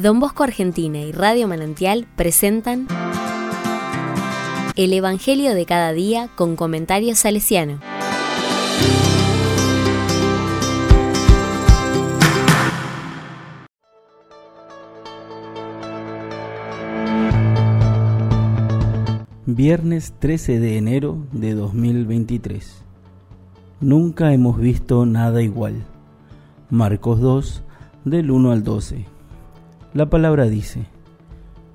Don Bosco Argentina y Radio Manantial presentan El Evangelio de cada día con comentarios salesiano. Viernes 13 de enero de 2023. Nunca hemos visto nada igual. Marcos 2, del 1 al 12. La palabra dice,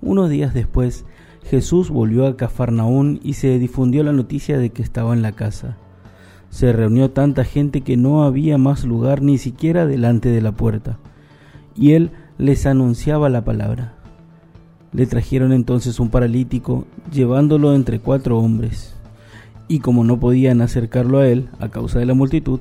unos días después, Jesús volvió a Cafarnaún y se difundió la noticia de que estaba en la casa. Se reunió tanta gente que no había más lugar ni siquiera delante de la puerta, y él les anunciaba la palabra. Le trajeron entonces un paralítico, llevándolo entre cuatro hombres. Y como no podían acercarlo a él a causa de la multitud,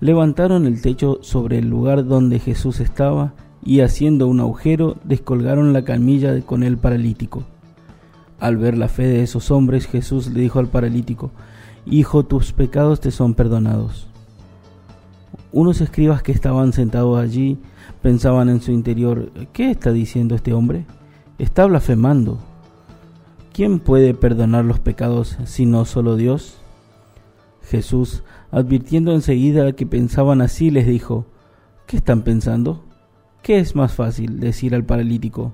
levantaron el techo sobre el lugar donde Jesús estaba y haciendo un agujero descolgaron la camilla con el paralítico. Al ver la fe de esos hombres, Jesús le dijo al paralítico, Hijo, tus pecados te son perdonados. Unos escribas que estaban sentados allí pensaban en su interior, ¿qué está diciendo este hombre? está blasfemando. ¿Quién puede perdonar los pecados sino solo Dios? Jesús, advirtiendo enseguida que pensaban así, les dijo, ¿qué están pensando? ¿Qué es más fácil decir al paralítico,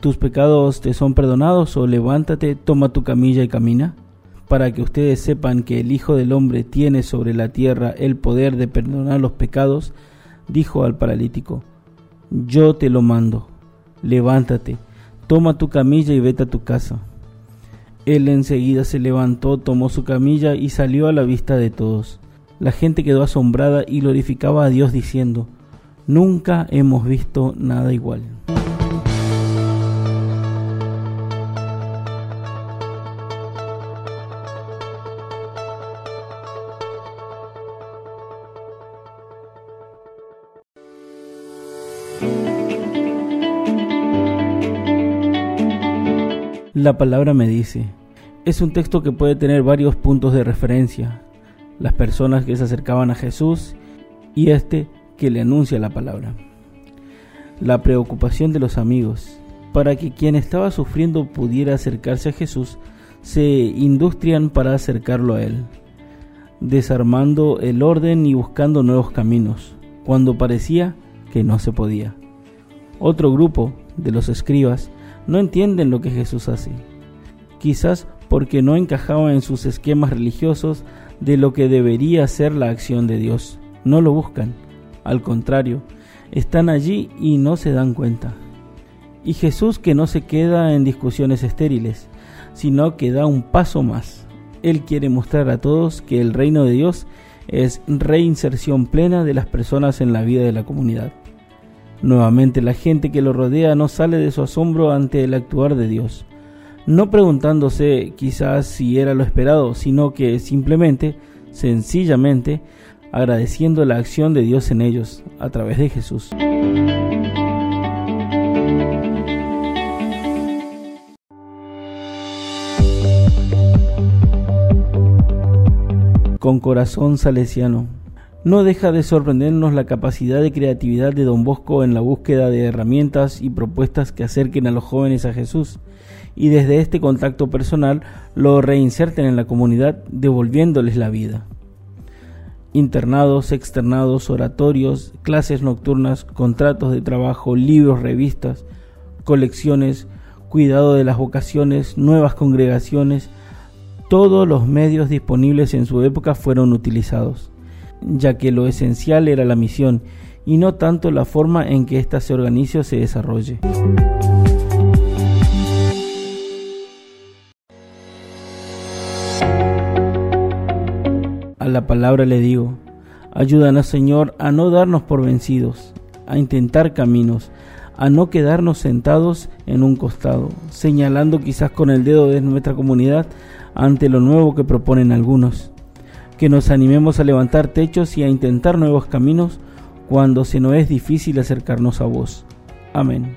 tus pecados te son perdonados o levántate, toma tu camilla y camina? Para que ustedes sepan que el Hijo del Hombre tiene sobre la tierra el poder de perdonar los pecados, dijo al paralítico, yo te lo mando, levántate, toma tu camilla y vete a tu casa. Él enseguida se levantó, tomó su camilla y salió a la vista de todos. La gente quedó asombrada y glorificaba a Dios diciendo, Nunca hemos visto nada igual. La palabra me dice. Es un texto que puede tener varios puntos de referencia. Las personas que se acercaban a Jesús y este que le anuncia la palabra. La preocupación de los amigos. Para que quien estaba sufriendo pudiera acercarse a Jesús, se industrian para acercarlo a Él, desarmando el orden y buscando nuevos caminos, cuando parecía que no se podía. Otro grupo de los escribas no entienden lo que Jesús hace. Quizás porque no encajaba en sus esquemas religiosos de lo que debería ser la acción de Dios. No lo buscan. Al contrario, están allí y no se dan cuenta. Y Jesús que no se queda en discusiones estériles, sino que da un paso más. Él quiere mostrar a todos que el reino de Dios es reinserción plena de las personas en la vida de la comunidad. Nuevamente la gente que lo rodea no sale de su asombro ante el actuar de Dios, no preguntándose quizás si era lo esperado, sino que simplemente, sencillamente, agradeciendo la acción de Dios en ellos a través de Jesús. Con corazón salesiano no deja de sorprendernos la capacidad de creatividad de don Bosco en la búsqueda de herramientas y propuestas que acerquen a los jóvenes a Jesús y desde este contacto personal lo reinserten en la comunidad devolviéndoles la vida. Internados, externados, oratorios, clases nocturnas, contratos de trabajo, libros, revistas, colecciones, cuidado de las vocaciones, nuevas congregaciones, todos los medios disponibles en su época fueron utilizados ya que lo esencial era la misión y no tanto la forma en que ésta se organice o se desarrolle. La palabra le digo, ayúdanos Señor a no darnos por vencidos, a intentar caminos, a no quedarnos sentados en un costado, señalando quizás con el dedo de nuestra comunidad ante lo nuevo que proponen algunos que nos animemos a levantar techos y a intentar nuevos caminos cuando se nos es difícil acercarnos a vos. Amén.